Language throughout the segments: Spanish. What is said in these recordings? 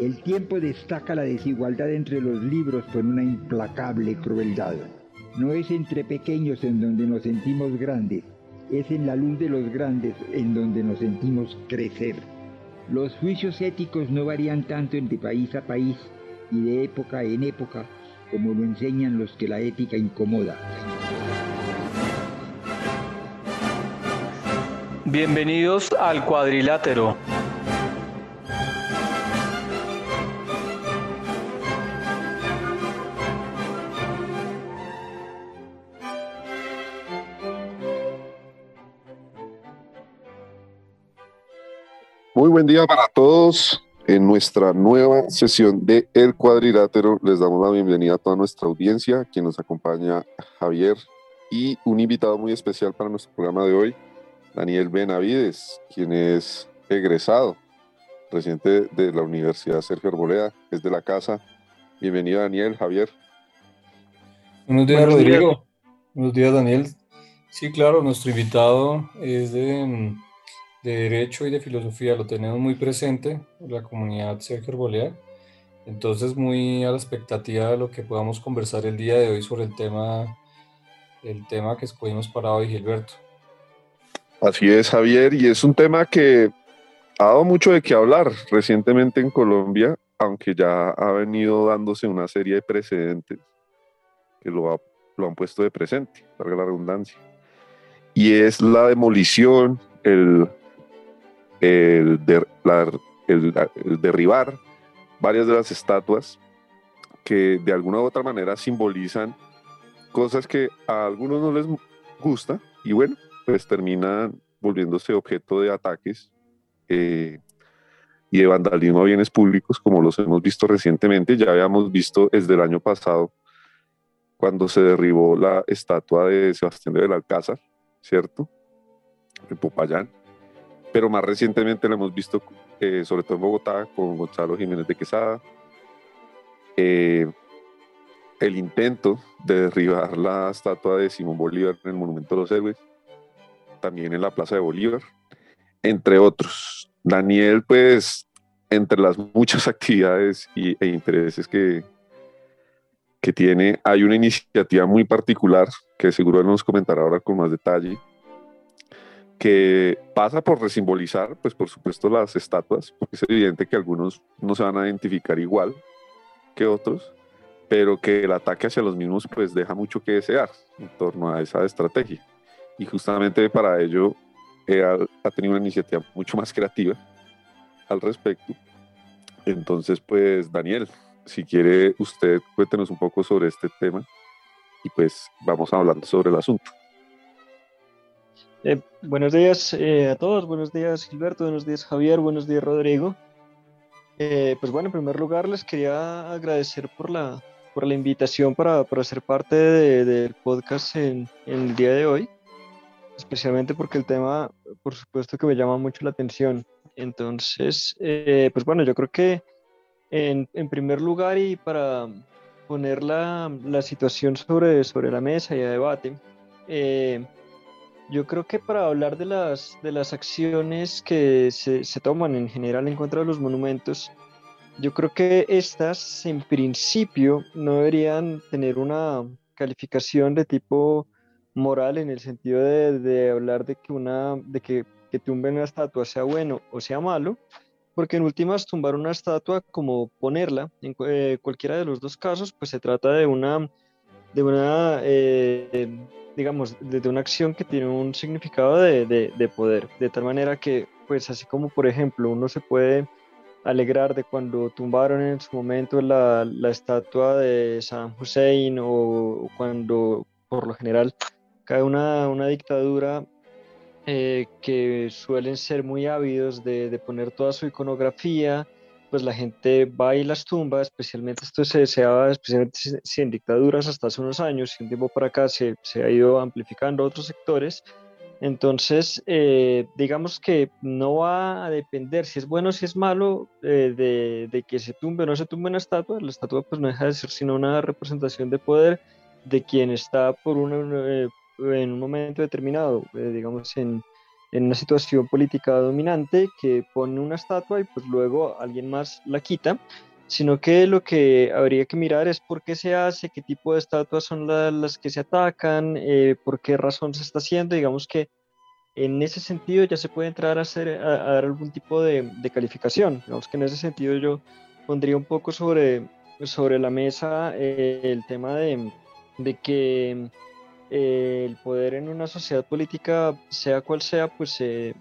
El tiempo destaca la desigualdad entre los libros con una implacable crueldad. No es entre pequeños en donde nos sentimos grandes, es en la luz de los grandes en donde nos sentimos crecer. Los juicios éticos no varían tanto entre país a país y de época en época como lo enseñan los que la ética incomoda. Bienvenidos al cuadrilátero. Buen día para todos. En nuestra nueva sesión de El Cuadrilátero les damos la bienvenida a toda nuestra audiencia, quien nos acompaña Javier y un invitado muy especial para nuestro programa de hoy, Daniel Benavides, quien es egresado reciente de la Universidad Sergio Arboleda, es de la casa. Bienvenido Daniel, Javier. Buenos días Rodrigo. Buenos días Daniel. Sí, claro, nuestro invitado es de de Derecho y de Filosofía lo tenemos muy presente, la comunidad Sergio Arbolea. Entonces, muy a la expectativa de lo que podamos conversar el día de hoy sobre el tema, el tema que escogimos para hoy, Gilberto. Así es, Javier, y es un tema que ha dado mucho de qué hablar recientemente en Colombia, aunque ya ha venido dándose una serie de precedentes que lo, lo han puesto de presente, valga la redundancia. Y es la demolición, el el, derribar varias de las estatuas que de alguna u otra manera simbolizan cosas que a algunos no les gusta y bueno, pues terminan volviéndose objeto de ataques eh, y de vandalismo a bienes públicos como los hemos visto recientemente. Ya habíamos visto desde el año pasado cuando se derribó la estatua de Sebastián de Belalcázar, ¿cierto? En Popayán pero más recientemente lo hemos visto, eh, sobre todo en Bogotá, con Gonzalo Jiménez de Quesada. Eh, el intento de derribar la estatua de Simón Bolívar en el Monumento de los Héroes, también en la Plaza de Bolívar, entre otros. Daniel, pues, entre las muchas actividades y, e intereses que, que tiene, hay una iniciativa muy particular que seguro él nos comentará ahora con más detalle, que pasa por resimbolizar, pues por supuesto, las estatuas, porque es evidente que algunos no se van a identificar igual que otros, pero que el ataque hacia los mismos pues deja mucho que desear en torno a esa estrategia. Y justamente para ello ha tenido una iniciativa mucho más creativa al respecto. Entonces, pues Daniel, si quiere usted cuéntenos un poco sobre este tema y pues vamos hablando sobre el asunto. Eh, buenos días eh, a todos, buenos días Gilberto, buenos días Javier, buenos días Rodrigo. Eh, pues bueno, en primer lugar les quería agradecer por la, por la invitación para, para ser parte del podcast en, el día de hoy, especialmente porque el tema, por supuesto que me llama mucho la atención. Entonces, pues bueno, yo creo que en, en primer lugar y para poner la, la, situación sobre, sobre la mesa y a debate, yo creo que para hablar de las, de las acciones que se, se, toman en general en contra de los monumentos, yo creo que estas en principio no deberían tener una calificación de tipo moral en el sentido de, de hablar de que, una, de que, que tumben una estatua sea bueno o sea malo, porque en últimas tumbar una estatua como ponerla, en eh, cualquiera de los dos casos, pues se trata de una, de una eh, digamos, desde una acción que tiene un significado de, de, poder, de tal manera que, pues así como por ejemplo uno se puede alegrar de cuando tumbaron en su momento la, la estatua de Saddam Hussein o, cuando por lo general cae una, una dictadura eh, que suelen ser muy ávidos de, de poner toda su iconografía, pues la gente va y las tumba, especialmente esto se deseaba, especialmente si en dictaduras hasta hace unos años, y un tiempo para acá se, se ha ido amplificando otros sectores. Entonces, eh, digamos que no va a depender si es bueno o si es malo eh, de, que se tumbe o no se tumbe una estatua. La estatua pues no deja de ser sino una representación de poder de quien está por una, eh, en un momento determinado, digamos en, en una situación política dominante que pone una estatua y pues luego alguien más la quita, sino que lo que habría que mirar es por qué se hace, qué tipo de estatuas son las que se atacan, eh, por qué razón se está haciendo, digamos que en ese sentido ya se puede entrar a, hacer, a, dar algún tipo de, de, calificación, digamos que en ese sentido yo pondría un poco sobre, sobre la mesa eh, el tema de, de que eh, el poder en una sociedad política, sea cual sea, pues se,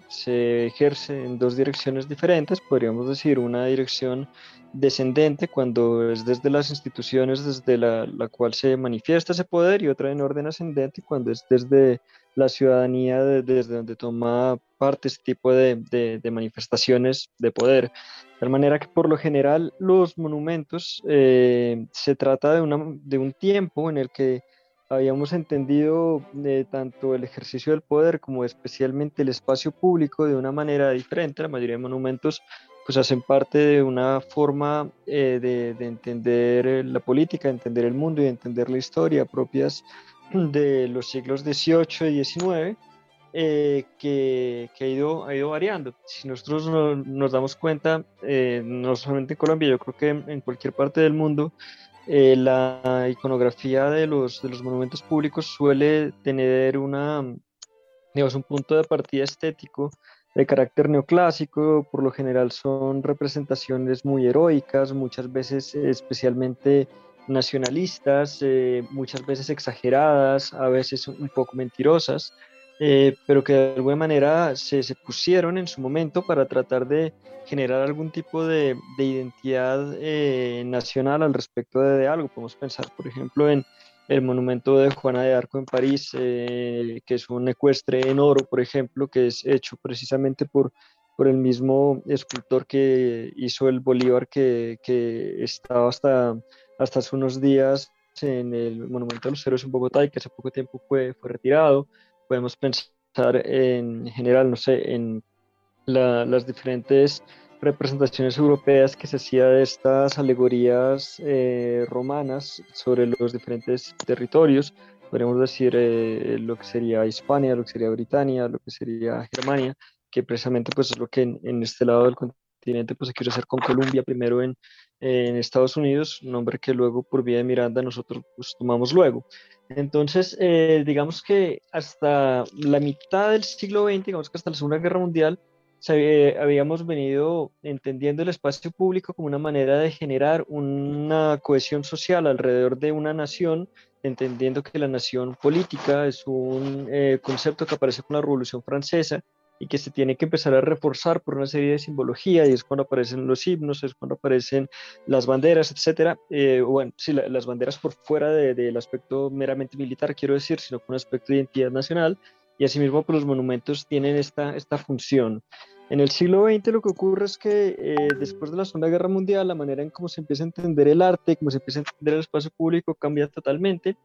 ejerce en dos direcciones diferentes. Podríamos decir una dirección descendente cuando es desde las instituciones desde la, la cual se manifiesta ese poder y otra en orden ascendente cuando es desde la ciudadanía, desde donde toma parte este tipo de, de, manifestaciones de poder. De manera que por lo general los monumentos eh, se trata de, una, de un tiempo en el que habíamos entendido de tanto el ejercicio del poder como especialmente el espacio público de una manera diferente. La mayoría de monumentos pues hacen parte de una forma eh, de, de, entender eh, la política, de entender el mundo y de entender la historia propias de los siglos XVIII y XIX. Eh, que, que, ha, ido, ha ido variando. Si nosotros no, nos damos cuenta, eh, no solamente en Colombia, yo creo que en cualquier parte del mundo, eh, la iconografía de los, de los monumentos públicos suele tener una, digamos, un punto de partida estético de carácter neoclásico, por lo general son representaciones muy heroicas, muchas veces especialmente nacionalistas, eh, muchas veces exageradas, a veces un poco mentirosas, eh, pero que de alguna manera se, se, pusieron en su momento para tratar de generar algún tipo de, de identidad eh, nacional al respecto de, de, algo. Podemos pensar, por ejemplo, en el monumento de Juana de Arco en París, eh, que es un ecuestre en oro, por ejemplo, que es hecho precisamente por, por el mismo escultor que hizo el Bolívar que, que estaba hasta, hasta hace unos días en el Monumento de los Héroes en Bogotá y que hace poco tiempo fue, fue retirado podemos pensar en general, no sé, en la, las diferentes representaciones europeas que se hacía de estas alegorías eh, romanas sobre los diferentes territorios, podríamos decir eh, lo que sería Hispania, lo que sería Britania, lo que sería Germania, que precisamente pues es lo que en, en este lado del continente pues se quiere hacer con Colombia, primero en, Estados Unidos, nombre que luego por vía de Miranda nosotros pues, tomamos luego. Entonces, eh, digamos que hasta la mitad del siglo XX, digamos que hasta la Segunda Guerra Mundial, habíamos venido entendiendo el espacio público como una manera de generar una cohesión social alrededor de una nación, entendiendo que la nación política es un eh, concepto que aparece con la Revolución Francesa y que se tiene que empezar a reforzar por una serie de simbología y es cuando aparecen los himnos, es cuando aparecen las banderas, etcétera. Eh, bueno, sí, la, las banderas por fuera del de, aspecto meramente militar, quiero decir, sino con un aspecto de identidad nacional y asimismo pues, los monumentos tienen esta, esta función. En el siglo XX lo que ocurre es que eh, después de la Segunda Guerra Mundial la manera en cómo se empieza a entender el arte, cómo se empieza a entender el espacio público cambia totalmente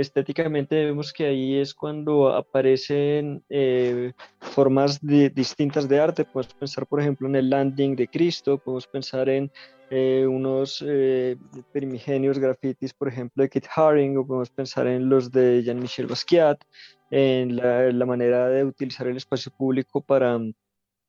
estéticamente vemos que ahí es cuando aparecen eh, formas de, distintas de arte. Podemos pensar, por ejemplo, en el landing de Cristo, podemos pensar en eh, unos eh, primigenios grafitis, por ejemplo, de Kit Haring, o podemos pensar en los de Jean-Michel Basquiat, en la, la, manera de utilizar el espacio público para,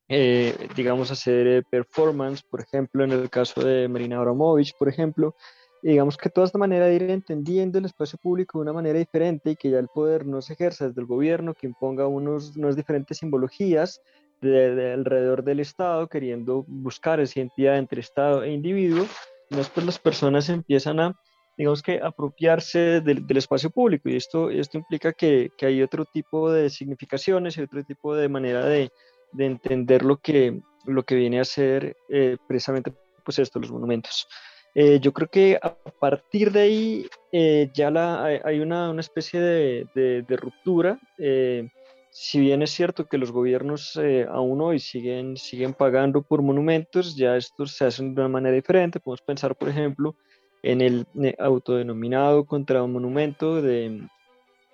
eh, digamos, hacer performance, por ejemplo, en el caso de Marina Abramovich, por ejemplo digamos que toda esta manera de ir entendiendo el espacio público de una manera diferente y que ya el poder no se ejerza desde el gobierno, que imponga unos, unas diferentes simbologías de, de alrededor del Estado, queriendo buscar esa identidad entre Estado e individuo, después las personas empiezan a, digamos que, apropiarse del, del espacio público, y esto, esto implica que, que, hay otro tipo de significaciones y otro tipo de manera de, de entender lo que, lo que viene a ser eh, precisamente pues esto, los monumentos. Eh, yo creo que a partir de ahí eh, ya la, hay una, una especie de, de, de ruptura. Eh, si bien es cierto que los gobiernos eh, aún hoy siguen, siguen pagando por monumentos, ya estos se hacen de una manera diferente. Podemos pensar, por ejemplo, en el eh, autodenominado contra un monumento de,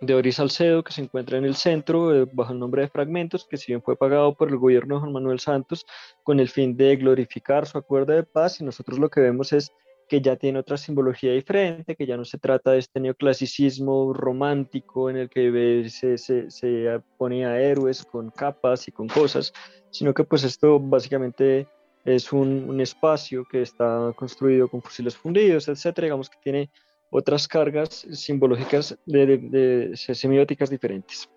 de Oris Salcedo, que se encuentra en el centro eh, bajo el nombre de Fragmentos, que si bien fue pagado por el gobierno de Juan Manuel Santos con el fin de glorificar su acuerdo de paz, y nosotros lo que vemos es que ya tiene otra simbología diferente, que ya no se trata de este neoclasicismo romántico en el que se, se, se héroes con capas y con cosas, sino que pues esto básicamente es un, un, espacio que está construido con fusiles fundidos, etcétera, digamos que tiene otras cargas simbológicas de, de, semióticas diferentes.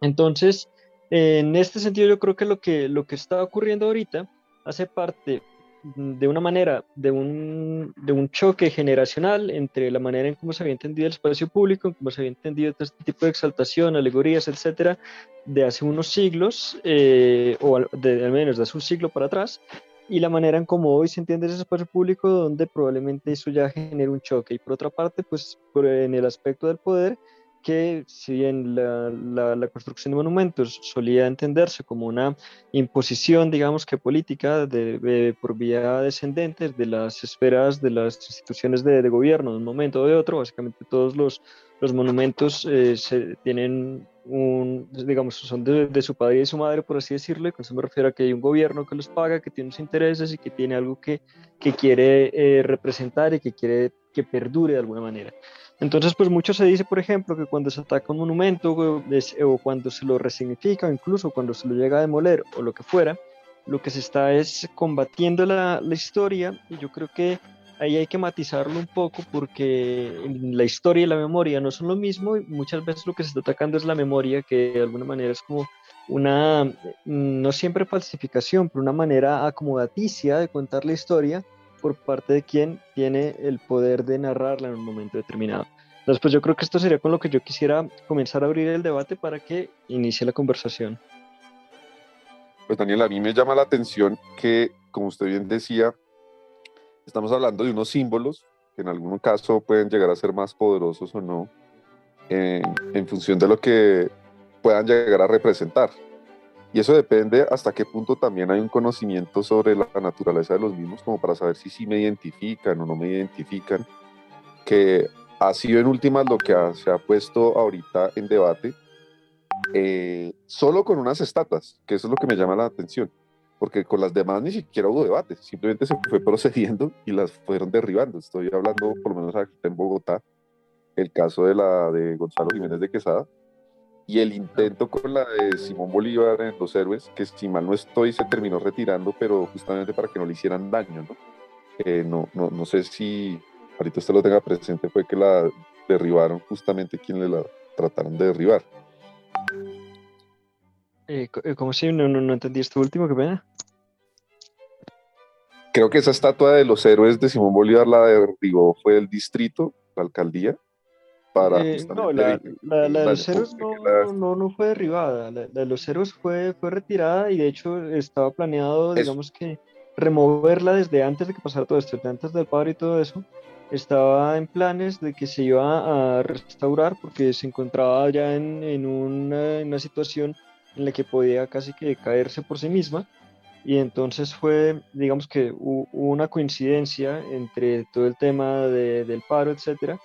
Entonces, en este sentido, yo creo que lo que, lo que está ocurriendo ahorita hace parte de una manera, de un, de un choque generacional entre la manera en cómo se había entendido el espacio público, en cómo se había entendido todo este tipo de exaltación, alegorías, etcétera, de hace unos siglos, eh, o de, al menos de hace un siglo para atrás, y la manera en cómo hoy se entiende ese espacio público, donde probablemente eso ya genera un choque. Y por otra parte, pues en el aspecto del poder, que si bien la, la, construcción de monumentos solía entenderse como una imposición, digamos que política, de, por vía descendente de las esferas de las instituciones de, de, gobierno de un momento o de otro, básicamente todos los, los monumentos eh, se, tienen un, digamos, son de, su padre y de su madre, por así decirlo, y con eso me refiero a que hay un gobierno que los paga, que tiene unos intereses y que tiene algo que, que quiere eh, representar y que quiere que perdure de alguna manera. Entonces, pues mucho se dice, por ejemplo, que cuando se ataca un monumento o cuando se lo resignifica o incluso cuando se lo llega a demoler o lo que fuera, lo que se está es combatiendo la, historia y yo creo que ahí hay que matizarlo un poco porque la historia y la memoria no son lo mismo y muchas veces lo que se está atacando es la memoria que de alguna manera es como una, no siempre falsificación, pero una manera acomodaticia de contar la historia por parte de quien tiene el poder de narrarla en un momento determinado. Entonces, pues yo creo que esto sería con lo que yo quisiera comenzar a abrir el debate para que inicie la conversación. Pues Daniel, a mí me llama la atención que, como usted bien decía, estamos hablando de unos símbolos que en algún caso pueden llegar a ser más poderosos o no, en, en función de lo que puedan llegar a representar. Y eso depende hasta qué punto también hay un conocimiento sobre la naturaleza de los mismos, como para saber si sí me identifican o no me identifican, que ha sido en últimas lo que se ha puesto ahorita en debate, eh, solo con unas estatuas, que eso es lo que me llama la atención, porque con las demás ni siquiera hubo debate, simplemente se fue procediendo y las fueron derribando. Estoy hablando, por lo menos aquí en Bogotá, el caso de la de Gonzalo Jiménez de Quesada, y el intento con la de Simón Bolívar en Los Héroes, que si mal no estoy se terminó retirando, pero justamente para que no le hicieran daño, ¿no? Eh, no, no, no, sé si ahorita usted lo tenga presente, fue que la derribaron justamente quien le la trataron de derribar. Eh, eh ¿Cómo si no, no, no, entendí esto último? Qué pena. Creo que esa estatua de los héroes de Simón Bolívar la derribó fue el distrito, la alcaldía, eh, no, la, de los héroes no, no, fue derribada, la, de los héroes fue, fue retirada y de hecho estaba planeado, digamos que, removerla desde antes de que pasara todo esto, desde antes del padre y todo eso, estaba en planes de que se iba a restaurar porque se encontraba ya en, en, una, en una situación en la que podía casi que caerse por sí misma. Y entonces fue, digamos que hubo una coincidencia entre todo el tema de, del paro, etcétera,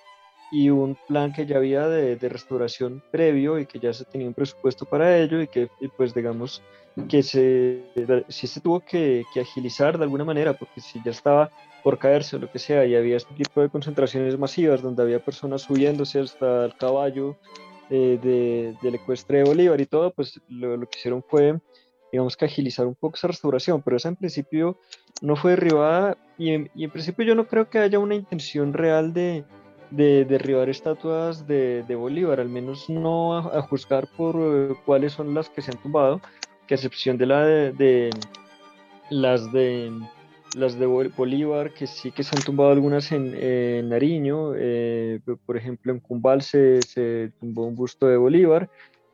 y un plan que ya había de, de, restauración previo y que ya se tenía un presupuesto para ello y que pues digamos que se, sí se tuvo que, que, agilizar de alguna manera porque si ya estaba por caerse o lo que sea y había este tipo de concentraciones masivas donde había personas subiéndose hasta el caballo eh, de, del ecuestre de Bolívar y todo pues lo, lo que hicieron fue digamos que agilizar un poco esa restauración pero esa en principio no fue derribada y y en principio yo no creo que haya una intención real de de derribar estatuas de, de, Bolívar, al menos no a, juzgar por eh, cuáles son las que se han tumbado, que a excepción de de, las de las de Bolívar, que sí que se han tumbado algunas en, Nariño, eh, por ejemplo en Cumbal se, se, tumbó un busto de Bolívar,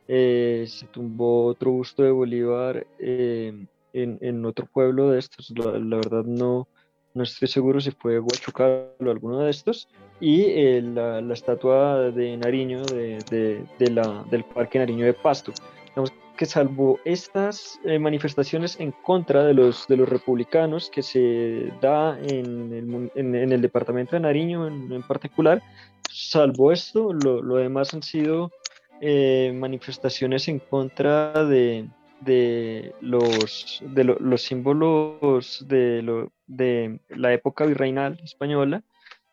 eh, se tumbó otro busto de Bolívar en, en, otro pueblo de estos, la verdad no, no estoy seguro si fue Huachucal o alguno de estos, y eh, la, la, estatua de Nariño, de, de, de la, del Parque Nariño de Pasto. Digamos que salvo estas eh, manifestaciones en contra de los, de los republicanos que se da en el, en, en el departamento de Nariño en, en particular, salvo esto, lo, lo demás han sido eh, manifestaciones en contra de, de los, de los símbolos de, de la época virreinal española,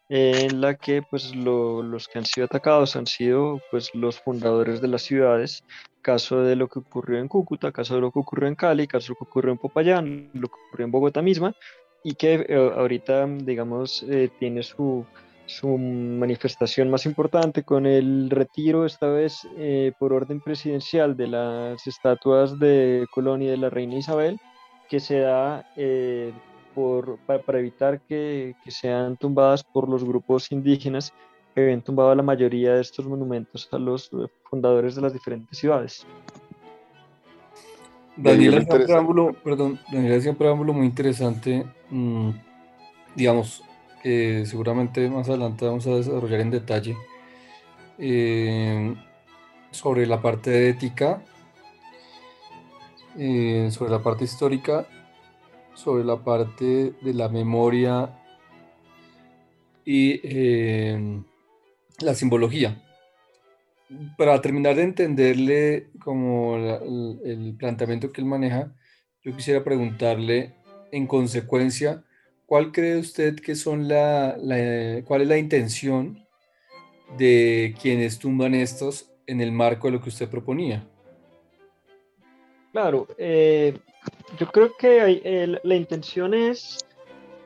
en la que pues los que han sido atacados han sido pues los fundadores de las ciudades, caso de lo que ocurrió en Cúcuta, caso de lo que ocurrió en Cali, caso de lo que ocurrió en Popayán, lo que ocurrió en Bogotá misma, y que eh, ahorita digamos eh, tiene su, su manifestación más importante con el retiro, esta vez eh, por orden presidencial, de las estatuas de Colón y de la reina Isabel, que se da eh, por, para, evitar que, que, sean tumbadas por los grupos indígenas que habían tumbado la mayoría de estos monumentos a los fundadores de las diferentes ciudades. Daniel es un preámbulo, perdón, Daniel es un preámbulo muy interesante, mm, digamos, que seguramente más adelante vamos a desarrollar en detalle, eh, sobre la parte ética, eh, sobre la parte histórica, sobre la parte de la memoria y eh, la simbología. Para terminar de entenderle como el planteamiento que él maneja, yo quisiera preguntarle en consecuencia, ¿cuál cree usted que son la, cuál es la intención de quienes tumban estos en el marco de lo que usted proponía? Claro, eh, yo creo que la intención es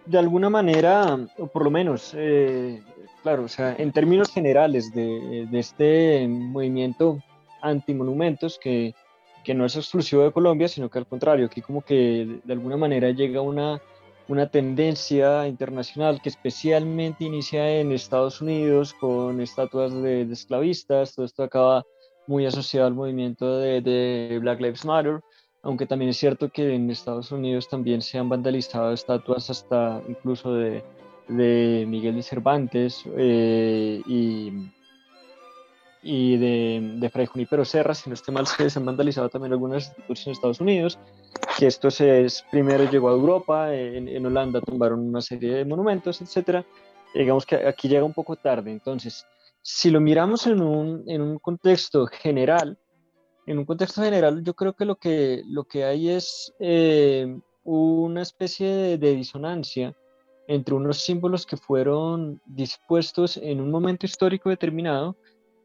de alguna manera, o por lo menos, eh, claro, o sea, en términos generales de, este movimiento antimonumentos que, que no es exclusivo de Colombia, sino que al contrario, aquí como que de alguna manera llega una una tendencia internacional que especialmente inicia en Estados Unidos con estatuas de, esclavistas, todo esto acaba muy asociado al movimiento de, Black Lives Matter, aunque también es cierto que en Estados Unidos también se han vandalizado estatuas hasta incluso de, Miguel de Cervantes eh, y, y de, de Fray Junipero Serra, si no esté mal, se han vandalizado también algunas estatuas en Estados Unidos que esto se es, primero llegó a Europa, en, en, Holanda tumbaron una serie de monumentos, etcétera. Digamos que aquí llega un poco tarde. Entonces, si lo miramos en un, en un contexto general, en un contexto general, yo creo que lo que, lo que hay es eh, una especie de, de disonancia entre unos símbolos que fueron dispuestos en un momento histórico determinado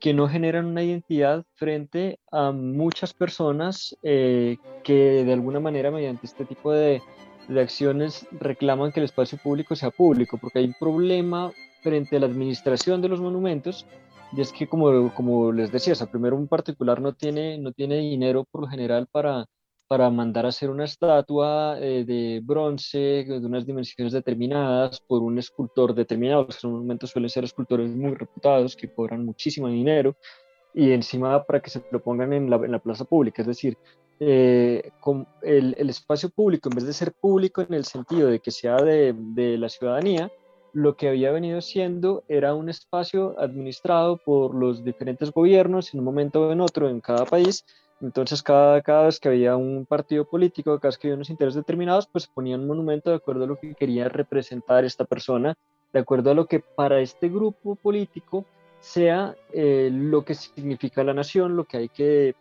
que no generan una identidad frente a muchas personas eh, que de alguna manera mediante este tipo de, de, acciones reclaman que el espacio público sea público, porque hay un problema frente a la administración de los monumentos, y es que como, como les decía, o primero un particular no tiene, no tiene dinero por lo general para, para mandar a hacer una estatua eh, de bronce de unas dimensiones determinadas por un escultor determinado. Los monumentos suelen ser escultores muy reputados que cobran muchísimo dinero y encima para que se lo pongan en la, en la plaza pública. Es decir, eh, con el, el, espacio público, en vez de ser público en el sentido de que sea de, de la ciudadanía, lo que había venido siendo era un espacio administrado por los diferentes gobiernos en un momento o en otro en cada país entonces, cada, cada vez que había un partido político, cada vez que había unos intereses determinados, pues ponían un monumento de acuerdo a lo que quería representar esta persona, de acuerdo a lo que para este grupo político sea eh, lo que significa la nación, lo que hay que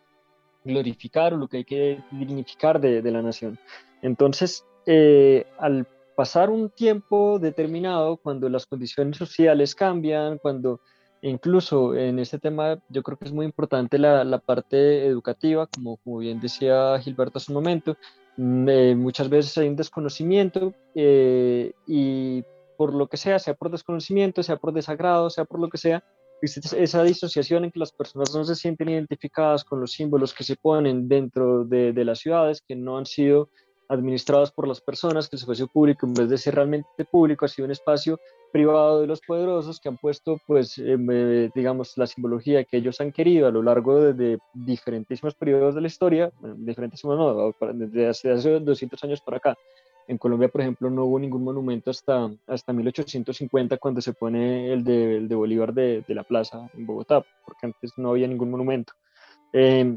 glorificar o lo que hay que dignificar de, de la nación. Entonces, eh, al pasar un tiempo determinado, cuando las condiciones sociales cambian, cuando Incluso en este tema yo creo que es muy importante la, parte educativa, como, bien decía Gilberto hace un momento, mm, eh, muchas veces hay un desconocimiento eh, y por lo que sea, sea por desconocimiento, sea por desagrado, sea por lo que sea, esa disociación en que las personas no se sienten identificadas con los símbolos que se ponen dentro de, de las ciudades, que no han sido administrados por las personas, que el espacio público, en vez de ser realmente público, ha sido un espacio privado de los poderosos que han puesto, pues, eh, digamos, la simbología que ellos han querido a lo largo de, de diferentísimos periodos de la historia, bueno, no, desde hace, hace 200 años para acá. En Colombia, por ejemplo, no hubo ningún monumento hasta, hasta 1850 cuando se pone el de, Bolívar de, la Plaza en Bogotá, porque antes no había ningún monumento. Eh,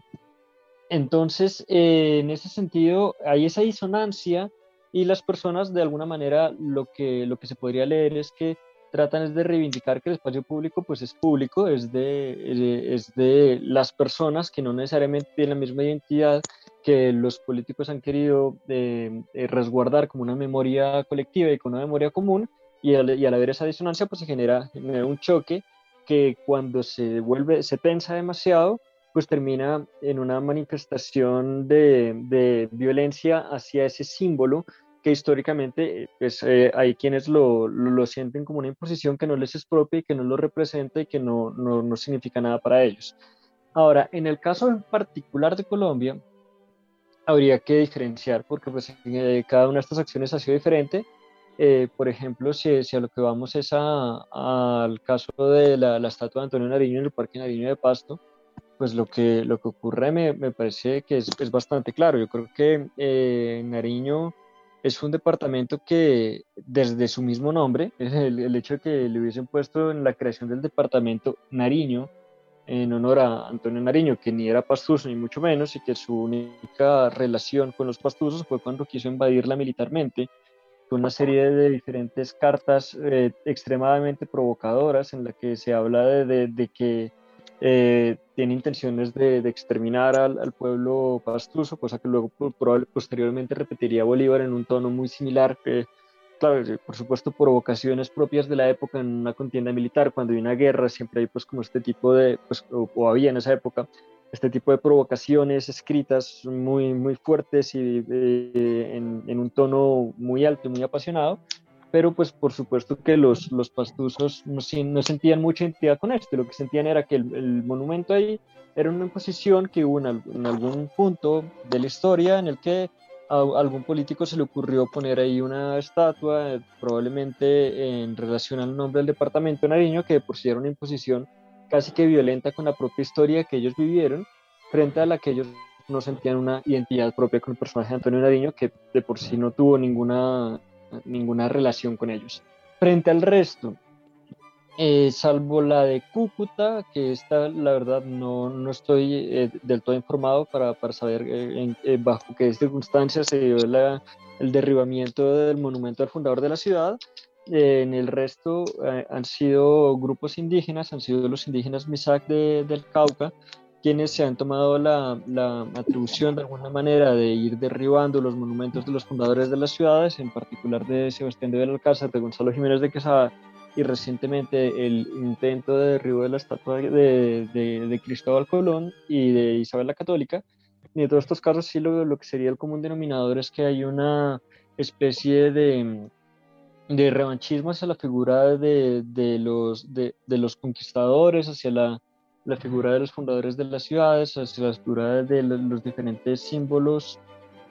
entonces, eh, en ese sentido, hay esa disonancia y las personas de alguna manera lo que, lo que se podría leer es que tratan es de reivindicar que el espacio público pues es público, es de, es de las personas que no necesariamente tienen la misma identidad que los políticos han querido eh, eh, resguardar como una memoria colectiva y con una memoria común, y al, y al haber esa disonancia pues se genera, un choque que cuando se vuelve, se tensa demasiado, pues termina en una manifestación de, violencia hacia ese símbolo que históricamente pues, eh, hay quienes lo, lo, sienten como una imposición que no les es propia y que no lo representa y que no, no, no significa nada para ellos. Ahora, en el caso en particular de Colombia, habría que diferenciar porque pues, eh, cada una de estas acciones ha sido diferente. Eh, por ejemplo, si, si, a lo que vamos es al caso de la, la, estatua de Antonio Nariño en el Parque Nariño de Pasto, pues lo que, lo que ocurre me, me parece que es, es, bastante claro. Yo creo que eh, Nariño es un departamento que desde su mismo nombre, el, el, hecho de que le hubiesen puesto en la creación del departamento Nariño, en honor a Antonio Nariño, que ni era pastuso ni mucho menos, y que su única relación con los pastusos fue cuando quiso invadirla militarmente, con una serie de diferentes cartas eh, extremadamente provocadoras en la que se habla de, de, de que eh, tiene intenciones de, de exterminar al, al, pueblo pastuso, cosa que luego probablemente posteriormente repetiría Bolívar en un tono muy similar, que claro, por supuesto por vocaciones propias de la época en una contienda militar, cuando hay una guerra siempre hay pues como este tipo de, pues, o, había en esa época, este tipo de provocaciones escritas muy, muy fuertes y eh, en, en, un tono muy alto y muy apasionado, pero pues por supuesto que los, los pastusos no, no, sentían mucha identidad con esto, lo que sentían era que el, el monumento ahí era una imposición que hubo en, algún punto de la historia en el que a algún político se le ocurrió poner ahí una estatua, probablemente en relación al nombre del departamento de Nariño, que de por sí era una imposición casi que violenta con la propia historia que ellos vivieron, frente a la que ellos no sentían una identidad propia con el personaje de Antonio Nariño, que de por sí no tuvo ninguna ninguna relación con ellos. Frente al resto, eh, salvo la de Cúcuta, que esta la verdad no, no estoy eh, del todo informado para, para saber eh, bajo qué circunstancias se dio el derribamiento del monumento al fundador de la ciudad. en el resto han sido grupos indígenas, han sido los indígenas Misak de, del Cauca, quienes se han tomado la, atribución de alguna manera de ir derribando los monumentos de los fundadores de las ciudades, en particular de Sebastián de Belalcázar, de Gonzalo Jiménez de Quesada y recientemente el intento de derribo de la estatua de, Cristóbal Colón y de Isabel la Católica. Y en todos estos casos sí lo, que sería el común denominador es que hay una especie de, de revanchismo hacia la figura de los conquistadores, hacia la la figura de los fundadores de las ciudades, la figura de los diferentes símbolos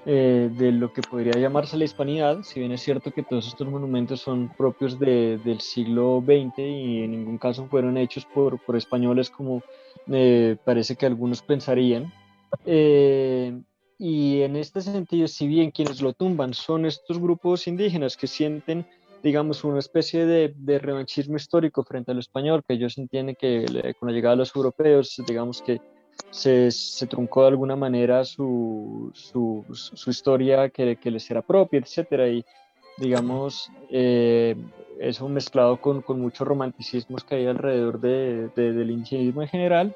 eh, de lo que podría llamarse la hispanidad, si bien es cierto que todos estos monumentos son propios de, del siglo XX y en ningún caso fueron hechos por, por españoles como eh, parece que algunos pensarían. Eh, y en este sentido, si bien quienes lo tumban son estos grupos indígenas que sienten digamos, una especie de, de, revanchismo histórico frente al español, que ellos entienden que con la llegada de los europeos, digamos que se, se truncó de alguna manera su, su, su historia que, que, les era propia, etcétera, y digamos, eh, eso mezclado con, con muchos romanticismos que hay alrededor de, de, del indigenismo en general.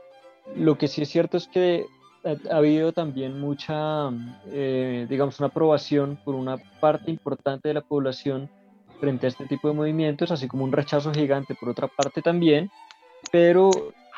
Lo que sí es cierto es que ha habido también mucha, eh, digamos, una aprobación por una parte importante de la población frente a este tipo de movimientos, así como un rechazo gigante por otra parte también, pero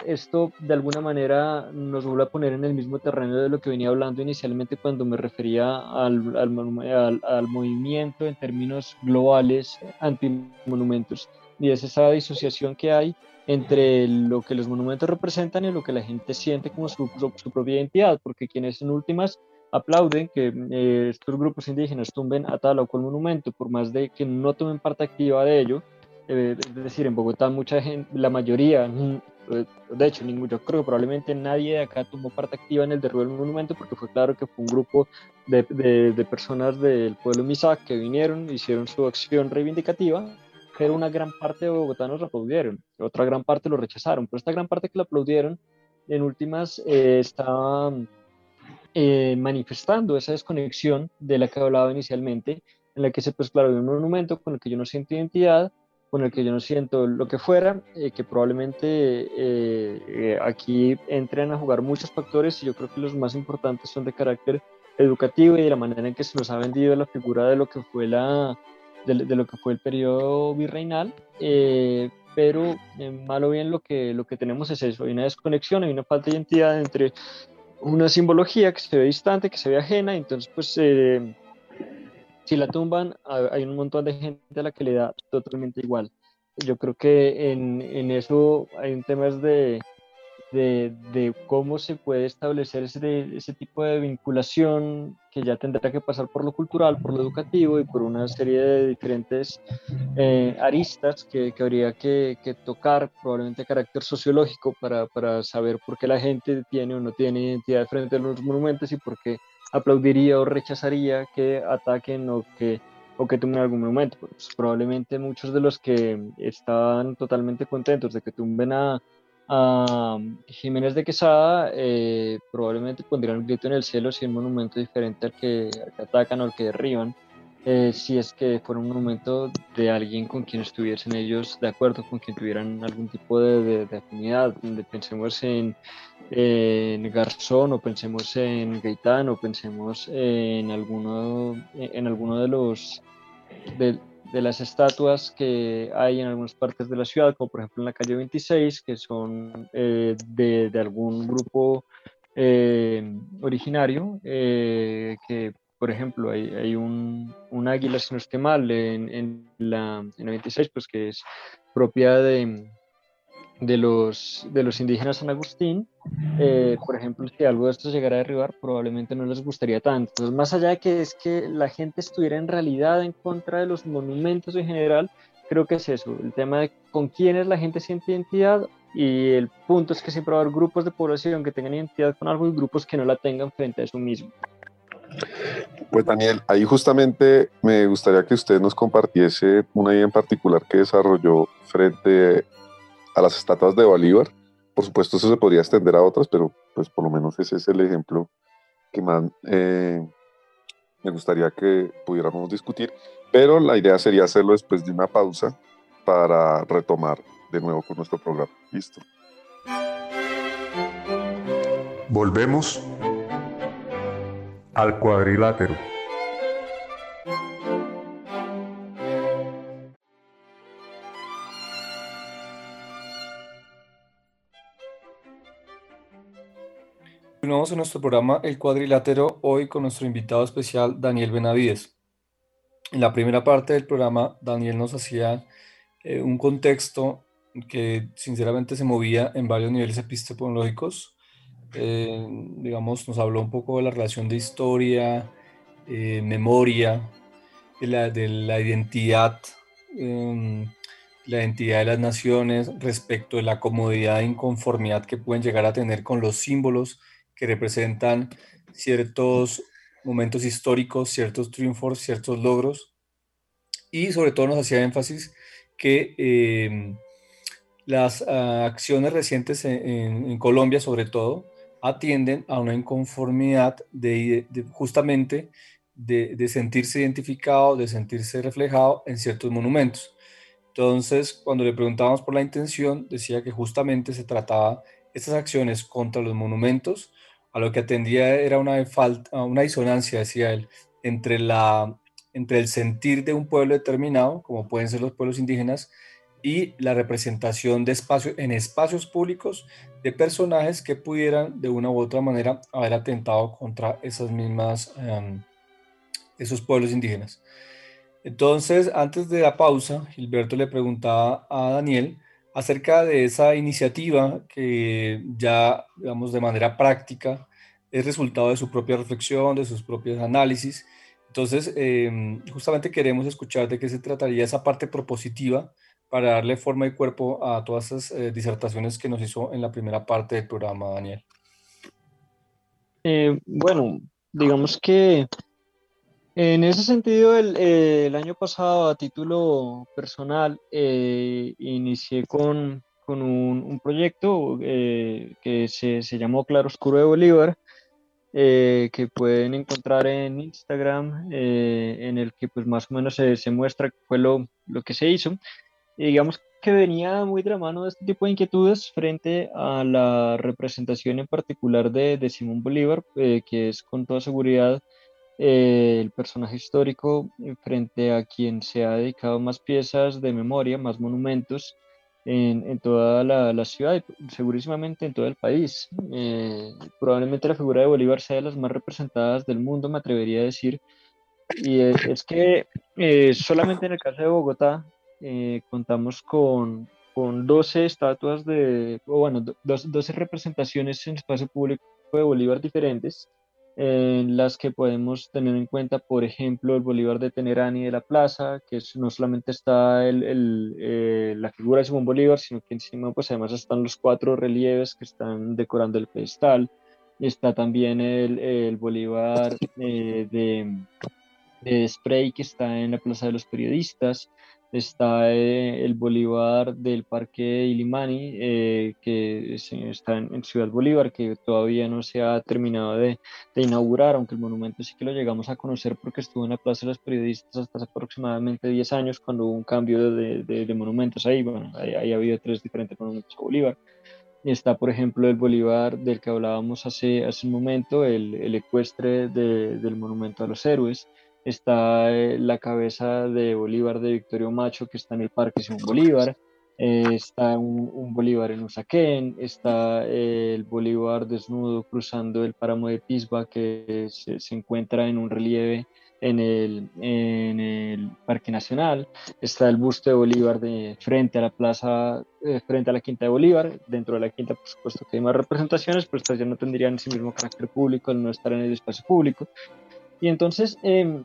esto de alguna manera nos vuelve a poner en el mismo terreno de lo que venía hablando inicialmente cuando me refería al, al, al, movimiento en términos globales anti-monumentos. Y es esa disociación que hay entre lo que los monumentos representan y lo que la gente siente como su, su, su propia identidad, porque quienes en últimas aplauden que eh, estos grupos indígenas tumben a tal o cual monumento, por más de que no tomen parte activa de ello. Eh, es decir, en Bogotá mucha gente, la mayoría, eh, de hecho, ningún, yo creo que probablemente nadie de acá tomó parte activa en el derribo del monumento porque fue claro que fue un grupo de, de, de personas del pueblo Misak que vinieron, hicieron su acción reivindicativa, pero una gran parte de bogotanos lo aplaudieron, otra gran parte lo rechazaron, pero esta gran parte que lo aplaudieron, en últimas, eh, estaba eh, manifestando esa desconexión de la que hablaba inicialmente, en la que se, pues claro, hay un monumento con el que yo no siento identidad, con el que yo no siento lo que fuera, eh, que probablemente eh, aquí entren a jugar muchos factores y yo creo que los más importantes son de carácter educativo y de la manera en que se nos ha vendido la figura de lo que fue la de, lo que fue el periodo virreinal pero malo bien lo que lo que tenemos es eso hay una desconexión hay una falta de identidad entre una simbología que se ve distante que se ve ajena entonces pues si la tumban, hay un montón de gente a la que le da totalmente igual. Yo creo que en, en eso hay un tema de, de, cómo se puede establecer ese, tipo de vinculación que ya tendrá que pasar por lo cultural, por lo educativo y por una serie de diferentes eh, aristas que, que habría que, tocar, probablemente de carácter sociológico, para, saber por qué la gente tiene o no tiene identidad frente a los monumentos y por qué aplaudiría o rechazaría que ataquen o que, o que tumben algún momento. Pues probablemente muchos de los que estaban totalmente contentos de que tumben a, a Jiménez de Quesada, eh, probablemente pondrían un grito en el cielo si un monumento diferente al que, atacan o al que derriban. Eh, si es que fuera un monumento de alguien con quien estuviesen ellos de acuerdo, con quien tuvieran algún tipo de, afinidad, pensemos en en Garzón o pensemos en Gaitán o pensemos en alguno, en alguno de los las estatuas que hay en algunas partes de la ciudad, como por ejemplo en la calle 26, que son eh, de, de, algún grupo eh, originario, eh, que por ejemplo hay, un, un, águila, si no esté mal, en, la, en la 26, pues que es propia de, de los, de los indígenas San Agustín, eh, por ejemplo, si algo de esto llegara a derribar, probablemente no les gustaría tanto. Entonces, más allá de que es que la gente estuviera en realidad en contra de los monumentos en general, creo que es eso, el tema de con quiénes la gente siente identidad y el punto es que siempre va a haber grupos de población que tengan identidad con algo y grupos que no la tengan frente a eso mismo. Pues Daniel, ahí justamente me gustaría que usted nos compartiese una idea en particular que desarrolló frente a las estatuas de Bolívar. Por supuesto, eso se podría extender a otras, pero pues por lo menos ese es el ejemplo que más eh, me gustaría que pudiéramos discutir. Pero la idea sería hacerlo después de una pausa para retomar de nuevo con nuestro programa. Listo. Volvemos al cuadrilátero. En nuestro programa El Cuadrilátero, hoy con nuestro invitado especial Daniel Benavides. En la primera parte del programa, Daniel nos hacía eh, un contexto que sinceramente se movía en varios niveles epistemológicos. Eh, digamos, nos habló un poco de la relación de historia, eh, memoria, de la, de la identidad, em, la identidad de las naciones respecto de la comodidad e inconformidad que pueden llegar a tener con los símbolos que representan ciertos momentos históricos, ciertos triunfos, ciertos logros. Y sobre todo nos hacía énfasis que em, las ah, acciones recientes en, Colombia, sobre todo, atienden a una inconformidad de, justamente de, de, sentirse identificado, de sentirse reflejado en ciertos monumentos. Entonces, cuando le preguntábamos por la intención, decía que justamente se trataba estas acciones contra los monumentos a lo que atendía era una, falta, una disonancia, decía él, entre, la, entre el sentir de un pueblo determinado, como pueden ser los pueblos indígenas, y la representación de espacio, en espacios públicos de personajes que pudieran de una u otra manera haber atentado contra esas mismas, em, esos pueblos indígenas. Entonces, antes de la pausa, Gilberto le preguntaba a Daniel acerca de esa iniciativa que ya, digamos, de manera práctica es resultado de su propia reflexión, de sus propios análisis. Entonces, em, justamente queremos escuchar de qué se trataría esa parte propositiva para darle forma y cuerpo a todas esas eh, disertaciones que nos hizo en la primera parte del programa, Daniel. Eh, bueno, digamos que en ese sentido, el, año pasado, a título personal, eh, inicié con, un, proyecto eh, que se, llamó Claro Oscuro de Bolívar, eh, que pueden encontrar en Instagram, en el que pues más o menos se, muestra fue lo, lo, que se hizo. Y digamos que venía muy de la mano de este tipo de inquietudes frente a la representación en particular de, de Simón Bolívar, eh, que es con toda seguridad eh, el personaje histórico frente a quien se ha dedicado más piezas de memoria, más monumentos en, toda la, ciudad y segurísimamente en todo el país. Eh, probablemente la figura de Bolívar sea de las más representadas del mundo, me atrevería a decir. Y es, que eh, solamente en el caso de Bogotá eh, contamos con, con 12 estatuas de, o bueno, 12 representaciones en espacio público de Bolívar diferentes en las que podemos tener en cuenta, por ejemplo, el Bolívar de Tenerani de la Plaza, que es, no solamente está el, el, eh, la figura de Simón Bolívar, sino que encima pues además están los cuatro relieves que están decorando el pedestal, está también el, el Bolívar eh, de, de Spray que está en la Plaza de los Periodistas, está eh, el Bolívar del Parque Ilimani, eh, que está en, Ciudad Bolívar, que todavía no se ha terminado de, inaugurar, aunque el monumento sí que lo llegamos a conocer porque estuvo en la Plaza de los Periodistas hasta aproximadamente 10 años, cuando hubo un cambio de, monumentos ahí. Bueno, ahí, ha habido tres diferentes monumentos a Bolívar. Está, por ejemplo, el Bolívar del que hablábamos hace, hace un momento, el ecuestre del Monumento a los Héroes está eh, la cabeza de Bolívar de Victorio Macho que está en el Parque Simón Bolívar, eh, está un, Bolívar en Usaquén, está eh, el Bolívar desnudo cruzando el páramo de Pisba que se, encuentra en un relieve en el, en el, Parque Nacional, está el busto de Bolívar de frente a la plaza, frente a la Quinta de Bolívar, dentro de la Quinta por supuesto que hay más representaciones, pero estas ya no tendrían ese mismo carácter público no estar en el espacio público. Y entonces eh,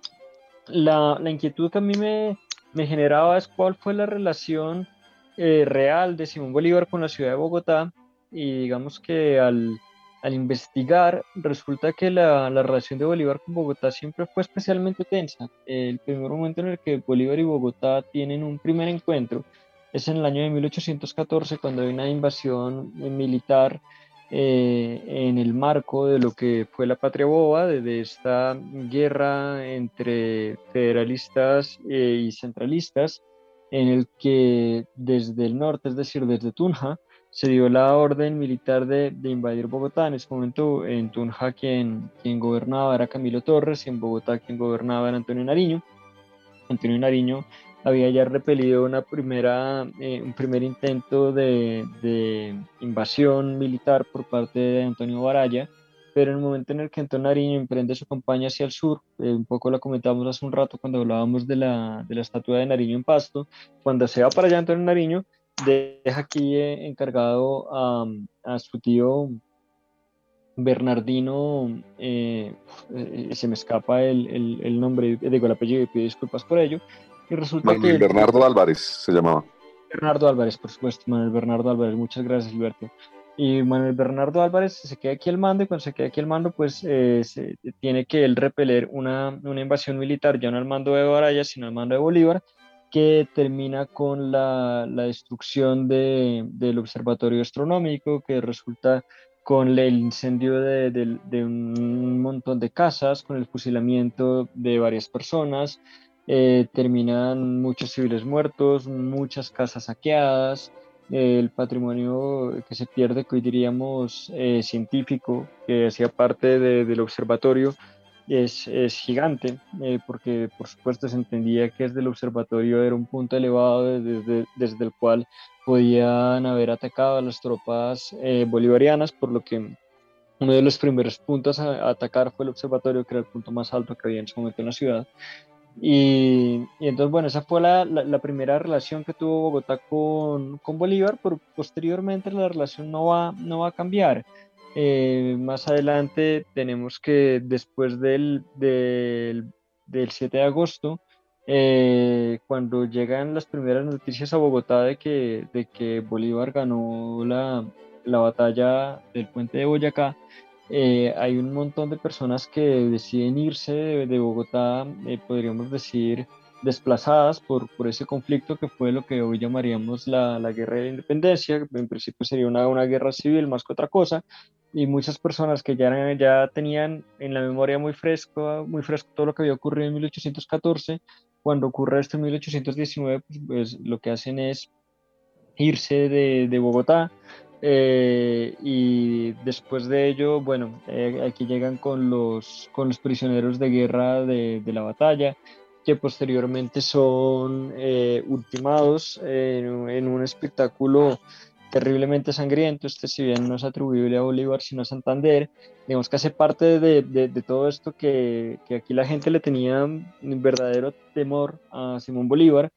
la, la, inquietud que a mí me, me, generaba es cuál fue la relación eh, real de Simón Bolívar con la ciudad de Bogotá y digamos que al, al investigar resulta que la, la, relación de Bolívar con Bogotá siempre fue especialmente tensa. El primer momento en el que Bolívar y Bogotá tienen un primer encuentro es en el año de 1814 cuando hay una invasión militar eh, en el marco de lo que fue la patria boba, de, esta guerra entre federalistas eh, y centralistas, en el que desde el norte, es decir, desde Tunja, se dio la orden militar de, de, invadir Bogotá. En ese momento en Tunja quien, quien gobernaba era Camilo Torres y en Bogotá quien gobernaba era Antonio Nariño. Antonio Nariño había ya repelido una primera, eh, un primer intento de, de, invasión militar por parte de Antonio Baraya, pero en el momento en el que Antonio Nariño emprende su campaña hacia el sur, eh, un poco la comentamos hace un rato cuando hablábamos de la, de la estatua de Nariño en Pasto, cuando se va para allá Antonio Nariño, deja aquí eh, encargado a, a, su tío Bernardino, eh, se me escapa el, el, el nombre, digo el apellido y pido disculpas por ello, y resulta Manuel que... Bernardo Álvarez se llamaba. Bernardo Álvarez, por supuesto, Manuel Bernardo Álvarez, muchas gracias, Gilberto. Y Manuel Bernardo Álvarez se queda aquí al mando y cuando se queda aquí al mando, pues eh, se, tiene que él repeler una, una, invasión militar, ya no al mando de Baraya, sino al mando de Bolívar, que termina con la, la destrucción de, del observatorio astronómico, que resulta con el incendio de, de, de, un montón de casas, con el fusilamiento de varias personas, eh, terminan muchos civiles muertos, muchas casas saqueadas, el patrimonio que se pierde, que hoy diríamos eh, científico, que hacía parte de, del observatorio, es, es gigante, eh, porque por supuesto se entendía que desde el observatorio era un punto elevado desde, el cual podían haber atacado a las tropas bolivarianas, por lo que uno de los primeros puntos a, atacar fue el observatorio, que era el punto más alto que había en ese momento en la ciudad. Y, y entonces, bueno, esa fue la, la, la, primera relación que tuvo Bogotá con, con Bolívar, pero posteriormente la relación no va, no va a cambiar. Eh, más adelante tenemos que después del, del, del 7 de agosto, eh, cuando llegan las primeras noticias a Bogotá de que, de que Bolívar ganó la, la batalla del puente de Boyacá, eh, hay un montón de personas que deciden irse de, de Bogotá, eh, podríamos decir, desplazadas por, por, ese conflicto que fue lo que hoy llamaríamos la, la guerra de la independencia, en principio sería una, una, guerra civil más que otra cosa, y muchas personas que ya, ya tenían en la memoria muy fresco, muy fresco todo lo que había ocurrido en 1814, cuando ocurre esto en 1819, pues, pues, lo que hacen es irse de, de Bogotá eh, y después de ello, bueno, eh, aquí llegan con los, con los prisioneros de guerra de, de la batalla, que posteriormente son eh, ultimados en, en, un espectáculo terriblemente sangriento. Este, si bien no es atribuible a Bolívar, sino a Santander, digamos que hace parte de, de, de todo esto que, que, aquí la gente le tenía un verdadero temor a Simón Bolívar.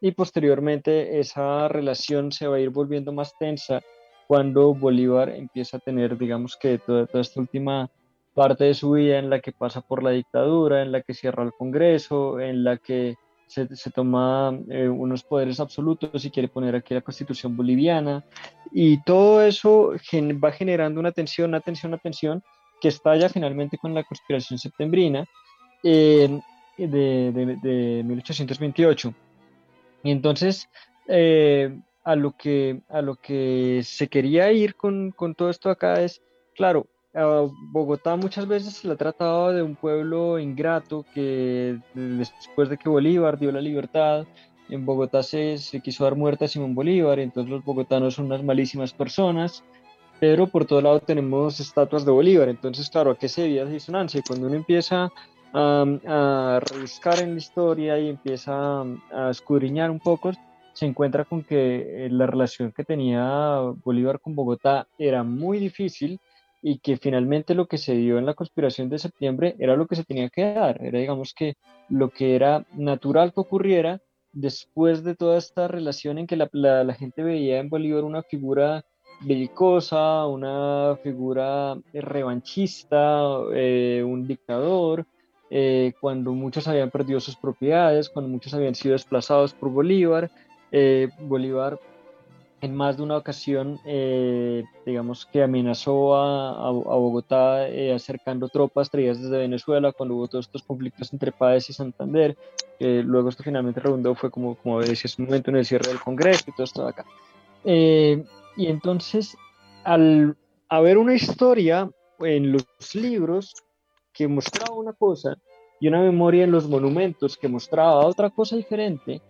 Y posteriormente esa relación se va a ir volviendo más tensa cuando Bolívar empieza a tener, digamos que toda, toda, esta última parte de su vida en la que pasa por la dictadura, en la que cierra el Congreso, en la que se, se toma eh, unos poderes absolutos y quiere poner aquí la constitución boliviana. Y todo eso gen va generando una tensión, una tensión, una tensión que estalla finalmente con la conspiración septembrina eh, de, de, de, 1828. Y entonces, eh, a lo que, a lo que se quería ir con, con todo esto acá es, claro, a Bogotá muchas veces se le ha tratado de un pueblo ingrato que después de que Bolívar dio la libertad, en Bogotá se, se quiso dar muerte a Simón Bolívar, y entonces los bogotanos son unas malísimas personas, pero por todo lado tenemos estatuas de Bolívar, entonces claro, ¿a qué se debía esa disonancia? Cuando uno empieza a, a rebuscar en la historia y empieza a, a escudriñar un poco, se encuentra con que la relación que tenía Bolívar con Bogotá era muy difícil y que finalmente lo que se dio en la conspiración de septiembre era lo que se tenía que dar, era digamos que lo que era natural que ocurriera después de toda esta relación en que la, la, gente veía en Bolívar una figura belicosa, una figura revanchista, eh, un dictador, eh, cuando muchos habían perdido sus propiedades, cuando muchos habían sido desplazados por Bolívar, eh, Bolívar en más de una ocasión, eh, digamos que amenazó a, a, a Bogotá eh, acercando tropas traídas desde Venezuela cuando hubo todos estos conflictos entre Páez y Santander. luego esto finalmente redundó, fue como, como decía hace un momento en el cierre del Congreso y todo esto de acá. Eh, y entonces, al haber una historia en los libros que mostraba una cosa y una memoria en los monumentos que mostraba otra cosa diferente,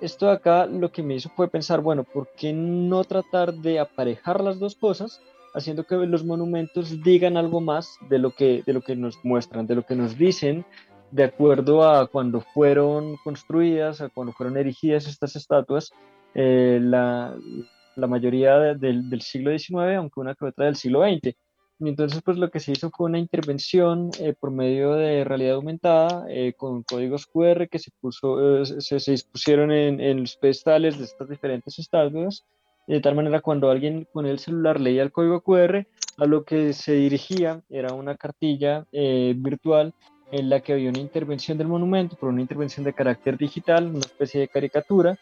esto de acá lo que me hizo fue pensar, bueno, ¿por qué no tratar de aparejar las dos cosas, haciendo que los monumentos digan algo más de lo que, de lo que nos muestran, de lo que nos dicen, de acuerdo a cuando fueron construidas, a cuando fueron erigidas estas estatuas, eh, la, la, mayoría de, de, del siglo XIX, aunque una que otra del siglo XX. Entonces, pues lo que se hizo fue una intervención eh, por medio de realidad aumentada eh, con códigos QR que se, puso, eh, se, se, dispusieron en, en, los pedestales de estas diferentes estatuas. De tal manera, cuando alguien con el celular leía el código QR, a lo que se dirigía era una cartilla eh, virtual en la que había una intervención del monumento, por una intervención de carácter digital, una especie de caricatura,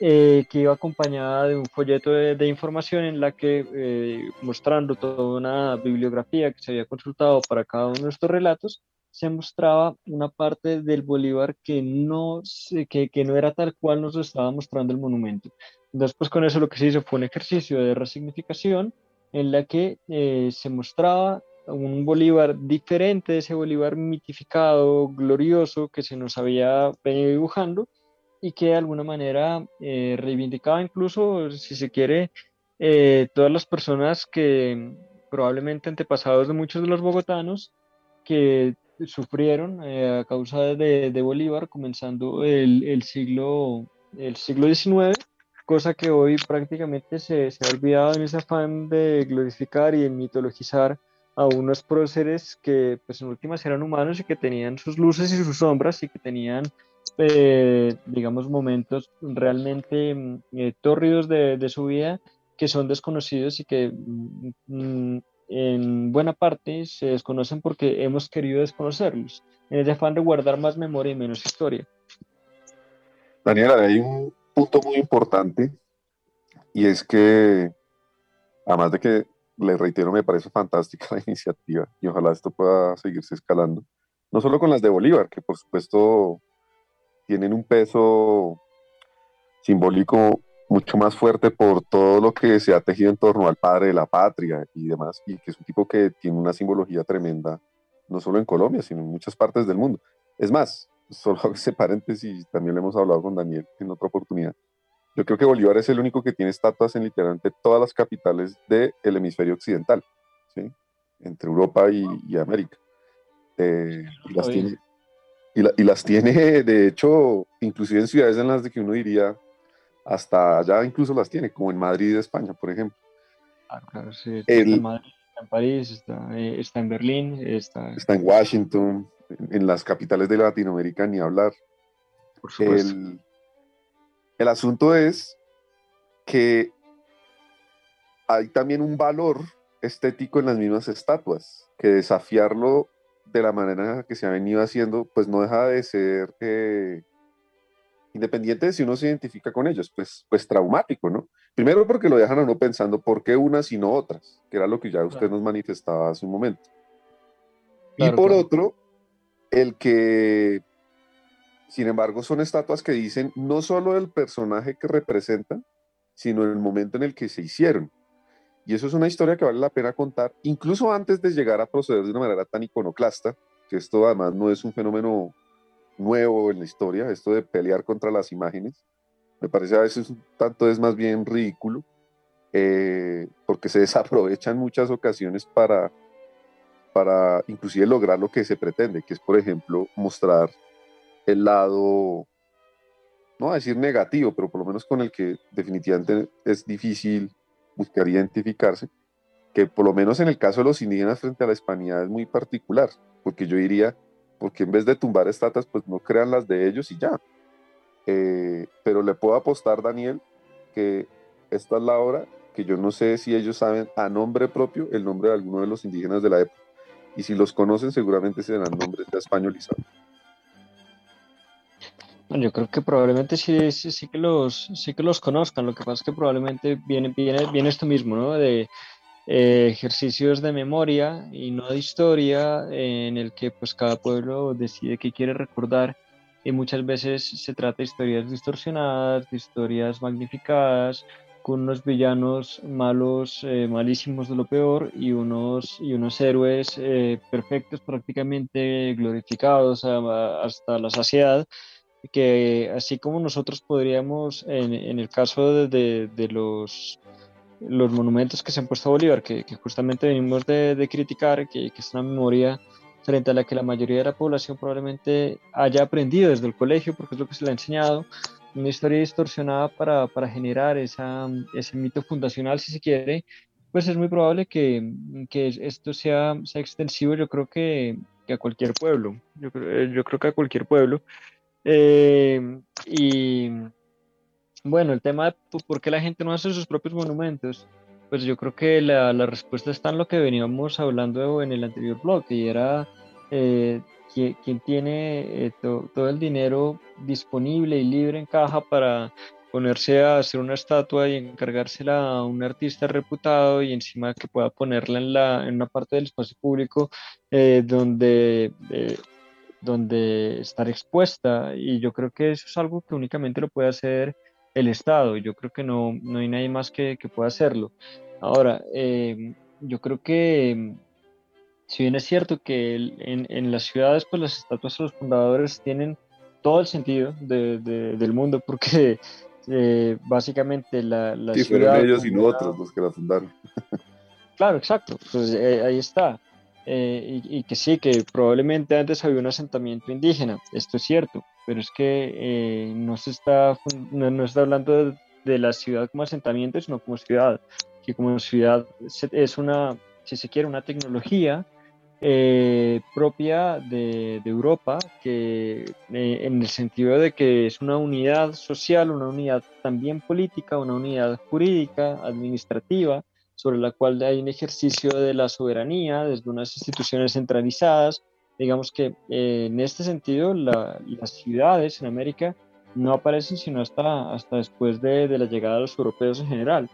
eh, que iba acompañada de un folleto de, de información en la que, eh, mostrando toda una bibliografía que se había consultado para cada uno de estos relatos, se mostraba una parte del Bolívar que no, que, que no era tal cual nos estaba mostrando el monumento. Entonces, pues con eso lo que se hizo fue un ejercicio de resignificación en la que eh, se mostraba un Bolívar diferente de ese Bolívar mitificado, glorioso, que se nos había venido dibujando, y que de alguna manera eh, reivindicaba incluso, si se quiere, eh, todas las personas que probablemente antepasados de muchos de los bogotanos que sufrieron eh, a causa de, de, Bolívar comenzando el, el, siglo, el siglo XIX, cosa que hoy prácticamente se, se ha olvidado en ese afán de glorificar y de mitologizar a unos próceres que pues en últimas eran humanos y que tenían sus luces y sus sombras y que tenían eh, digamos, momentos realmente mm, eh, tórridos de, su vida que son desconocidos y que mm, en buena parte se desconocen porque hemos querido desconocerlos, en ese afán de guardar más memoria y menos historia. Daniela, hay un punto muy importante y es que, además de que le reitero, me parece fantástica la iniciativa y ojalá esto pueda seguirse escalando, no solo con las de Bolívar, que por supuesto tienen un peso simbólico mucho más fuerte por todo lo que se ha tejido en torno al padre de la patria y demás, y que es un tipo que tiene una simbología tremenda, no solo en Colombia, sino en muchas partes del mundo. Es más, solo ese paréntesis, también lo hemos hablado con Daniel en otra oportunidad. Yo creo que Bolívar es el único que tiene estatuas en literalmente todas las capitales del hemisferio occidental, ¿sí? entre Europa y, América. Eh, y, las tiene, y, las tiene, de hecho, inclusive en ciudades en las de que uno diría, hasta allá incluso las tiene, como en Madrid, España, por ejemplo. Ah, claro, sí. Está en Madrid, está en París, está, eh, está en Berlín, está... está en Washington, en, las capitales de Latinoamérica ni hablar. Por supuesto. El, el asunto es que hay también un valor estético en las mismas estatuas, que desafiarlo de la manera que se ha venido haciendo, pues no deja de ser eh, independiente de si uno se identifica con ellos, pues, pues traumático, ¿no? Primero porque lo dejan a uno pensando por qué unas y no otras, que era lo que ya usted nos manifestaba hace un momento. y por otro, el que, sin embargo, son estatuas que dicen no solo el personaje que representan, sino el momento en el que se hicieron. Y eso es una historia que vale la pena contar, incluso antes de llegar a proceder de una manera tan iconoclasta, que esto además no es un fenómeno nuevo en la historia, esto de pelear contra las imágenes. Me parece a veces un tanto es más bien ridículo, eh, porque se desaprovechan muchas ocasiones para para inclusive lograr lo que se pretende, que es, por ejemplo, mostrar el lado, no a decir negativo, pero por lo menos con el que definitivamente es difícil buscar identificarse, que por lo menos en el caso de los indígenas frente a la hispanidad es muy particular, porque yo diría, porque en vez de tumbar estatuas, pues no crean las de ellos y ya. Eh, pero le puedo apostar, Daniel, que esta es la hora que yo no sé si ellos saben a nombre propio el nombre de alguno de los indígenas de la época y si los conocen seguramente serán nombres de españolizados. Yo creo que probablemente sí, sí, que los, sí que los conozcan, lo que pasa es que probablemente viene, viene, viene esto mismo, ¿no? De eh, ejercicios de memoria y no de historia en el que pues cada pueblo decide qué quiere recordar. Y muchas veces se trata de historias distorsionadas, de historias magnificadas, con unos villanos malos, eh, malísimos de lo peor, y unos, y unos héroes eh, perfectos, prácticamente glorificados hasta la saciedad, que así como nosotros podríamos, en, en el caso de, de, los, los monumentos que se han puesto a Bolívar, que, que justamente venimos de, de criticar, que, que es una memoria frente a la que la mayoría de la población probablemente haya aprendido desde el colegio, porque es lo que se le ha enseñado, una historia distorsionada para, para generar esa, ese mito fundacional, si se quiere, pues es muy probable que, que esto sea, sea, extensivo, yo creo que, que, a cualquier pueblo, yo, yo creo que a cualquier pueblo. Eh, y bueno, el tema de por qué la gente no hace sus propios monumentos, pues yo creo que la, la respuesta está en lo que veníamos hablando en el anterior blog, y era eh, quien, tiene eh, todo el dinero disponible y libre en caja para ponerse a hacer una estatua y encargársela a un artista reputado y encima que pueda ponerla en, la, en una parte del espacio público eh, donde, eh, donde estar expuesta. Y yo creo que eso es algo que únicamente lo puede hacer el Estado. Yo creo que no, no hay nadie más que, que pueda hacerlo. Ahora, yo creo que si bien es cierto que en, en, las ciudades, pues las estatuas de los fundadores tienen todo el sentido de, del mundo, porque eh, básicamente la, la sí, ciudad... ellos y no otros los que la fundaron. Claro, exacto, pues eh, ahí está. Eh, y, que sí, que probablemente antes había un asentamiento indígena, esto es cierto, pero es que no se está, no, no está hablando de, de, la ciudad como asentamiento, sino como ciudad, que como ciudad es una, si se quiere, una tecnología eh, propia de, Europa, que eh, en el sentido de que es una unidad social, una unidad también política, una unidad jurídica, administrativa, sobre la cual hay un ejercicio de la soberanía desde unas instituciones centralizadas. Digamos que eh, en este sentido las ciudades en América no aparecen sino hasta, hasta después de, la llegada de los europeos en general.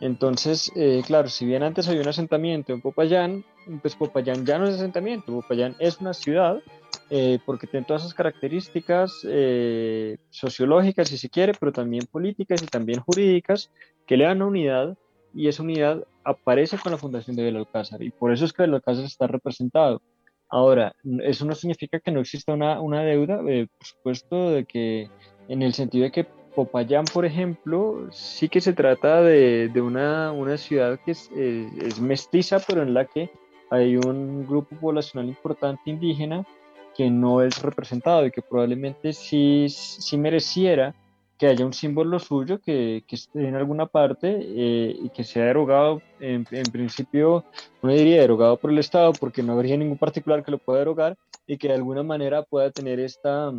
Entonces, eh, claro, si bien antes había un asentamiento en Popayán, pues Popayán ya no es asentamiento, Popayán es una ciudad, eh, porque tiene todas esas características sociológicas, si se quiere, pero también políticas y también jurídicas, que le dan una unidad, y esa unidad aparece con la fundación de Belalcázar, y por eso es que Belalcázar está representado. Ahora, eso no significa que no exista una, una deuda, eh, por supuesto, de que en el sentido de que Popayán, por ejemplo, sí que se trata de, de una, una, ciudad que es, eh, es, mestiza, pero en la que hay un grupo poblacional importante indígena que no es representado y que probablemente sí, sí mereciera que haya un símbolo suyo que, esté en alguna parte eh, y que sea derogado, en, principio, no diría derogado por el Estado, porque no habría ningún particular que lo pueda derogar y que de alguna manera pueda tener esta,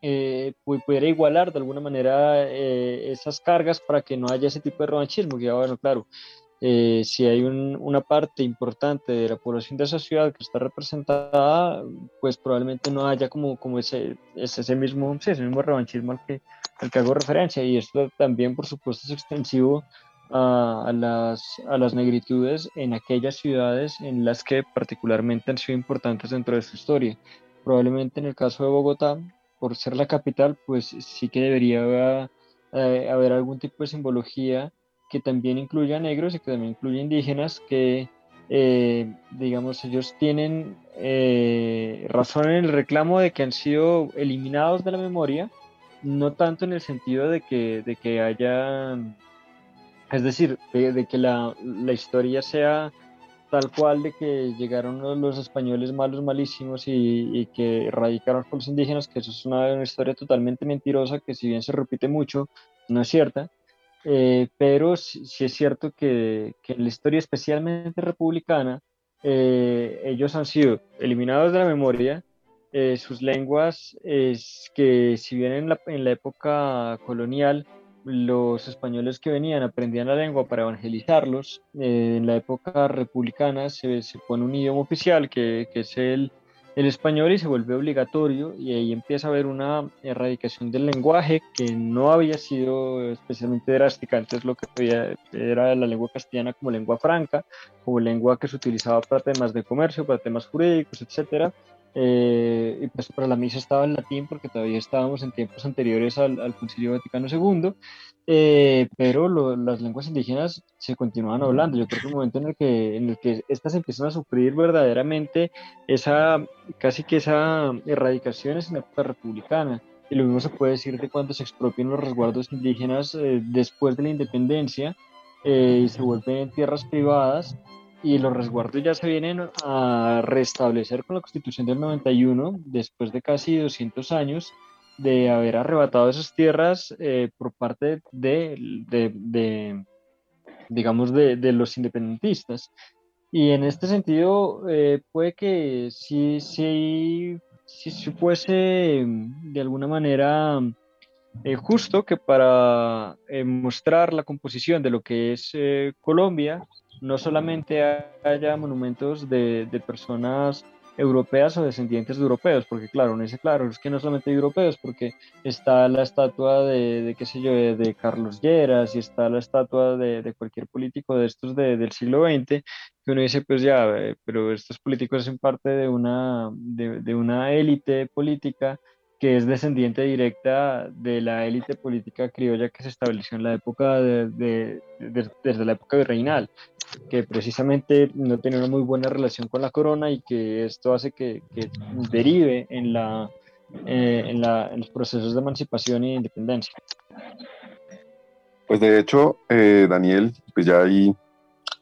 eh, pudiera igualar de alguna manera eh, esas cargas para que no haya ese tipo de revanchismo, que bueno, claro, eh, si hay un, una parte importante de la población de esa ciudad que está representada, pues probablemente no haya como, como ese, ese, mismo, sí, ese mismo revanchismo al que, al que hago referencia. Y esto también, por supuesto, es extensivo a, a, las, a las negritudes en aquellas ciudades en las que particularmente han sido importantes dentro de su historia. Probablemente en el caso de Bogotá, por ser la capital, pues sí que debería eh, haber algún tipo de simbología que también incluya negros y que también incluya indígenas, que eh, digamos ellos tienen eh, razón en el reclamo de que han sido eliminados de la memoria, no tanto en el sentido de que, de que haya, es decir, de, que la, la, historia sea tal cual de que llegaron los españoles malos, malísimos y, que erradicaron a los indígenas, que eso es una historia totalmente mentirosa que si bien se repite mucho, no es cierta eh, pero sí, sí, es cierto que, que, en la historia especialmente republicana, eh, ellos han sido eliminados de la memoria, eh, sus lenguas, es que si bien en la, en la, época colonial los españoles que venían aprendían la lengua para evangelizarlos, eh, en la época republicana se, se, pone un idioma oficial que, que es el, el español y se vuelve obligatorio y ahí empieza a haber una erradicación del lenguaje que no había sido especialmente drástica, antes lo que había era la lengua castellana como lengua franca, como lengua que se utilizaba para temas de comercio, para temas jurídicos, etcétera, eh, y pues para la misa estaba en latín porque todavía estábamos en tiempos anteriores al, al Concilio Vaticano II, eh, pero lo, las lenguas indígenas se continúan hablando. Yo creo que el momento en el que, en el que estas empiezan a sufrir verdaderamente esa, casi que esa erradicación es en la época republicana. Y lo mismo se puede decir de cuando se expropian los resguardos indígenas eh, después de la independencia eh, y se vuelven tierras privadas y los resguardos ya se vienen a restablecer con la constitución del 91 después de casi 200 años de haber arrebatado esas tierras eh, por parte de, de, de digamos, de, de, los independentistas. Y en este sentido, eh, puede que sí, sí, sí, fuese de alguna manera eh, justo que para eh, mostrar la composición de lo que es eh, Colombia, no solamente haya monumentos de, de personas europeas o descendientes de europeos, porque claro, no dice claro, es que no solamente europeos, porque está la estatua de, de qué sé yo, de, Carlos Lleras y está la estatua de, cualquier político de estos del siglo XX, que uno dice, pues ya, eh, pero estos políticos son parte de una, de, una élite política que es descendiente directa de la élite política criolla que se estableció en la época de, de, de, desde la época virreinal, que precisamente no tiene una muy buena relación con la corona y que esto hace que, que derive en, la, eh, en, la, en, los procesos de emancipación e independencia. Pues de hecho, eh, Daniel, pues ya ahí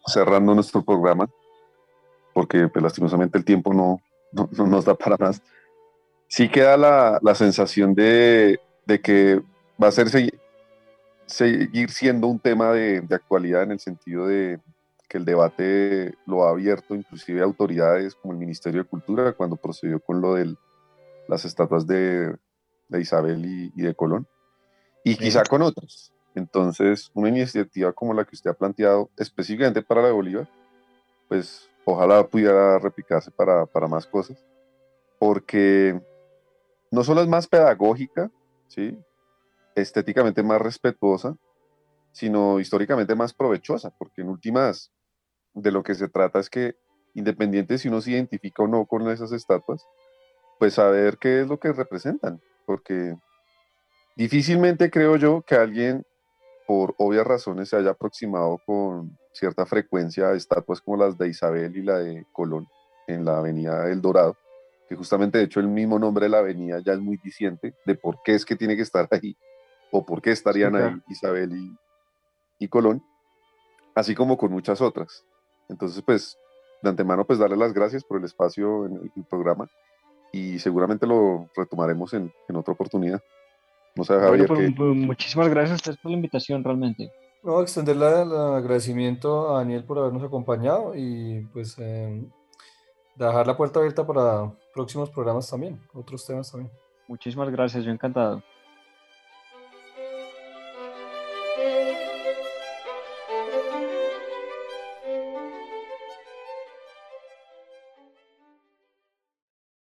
cerrando nuestro programa, porque pues, lastimosamente el tiempo no, no nos da para más sí queda la, la sensación de, de, que va a ser seguir, seguir siendo un tema de, de, actualidad en el sentido de que el debate lo ha abierto inclusive autoridades como el Ministerio de Cultura cuando procedió con lo de las estatuas de, de Isabel y, y, de Colón y quizá con otras. Entonces, una iniciativa como la que usted ha planteado específicamente para la de Bolívar, pues ojalá pudiera replicarse para, para más cosas, porque no solo es más pedagógica, ¿sí? estéticamente más respetuosa, sino históricamente más provechosa, porque en últimas de lo que se trata es que independiente si uno se identifica o no con esas estatuas, pues saber qué es lo que representan, porque difícilmente creo yo que alguien por obvias razones se haya aproximado con cierta frecuencia a estatuas como las de Isabel y la de Colón, en la avenida El Dorado, que justamente de hecho el mismo nombre de la avenida ya es muy diciente de por qué es que tiene que estar ahí o por qué estarían Sí, claro. ahí Isabel y, y Colón, así como con muchas otras. Entonces, pues, de antemano, pues darle las gracias por el espacio en el, el programa y seguramente lo retomaremos en, en otra oportunidad. No sé, Bueno, Javier, pues, que mu- muchísimas gracias a ustedes por la invitación, realmente. No, extender la- el agradecimiento a Daniel por habernos acompañado y pues em, dejar la puerta abierta para próximos programas también, otros temas también. Muchísimas gracias, yo encantado.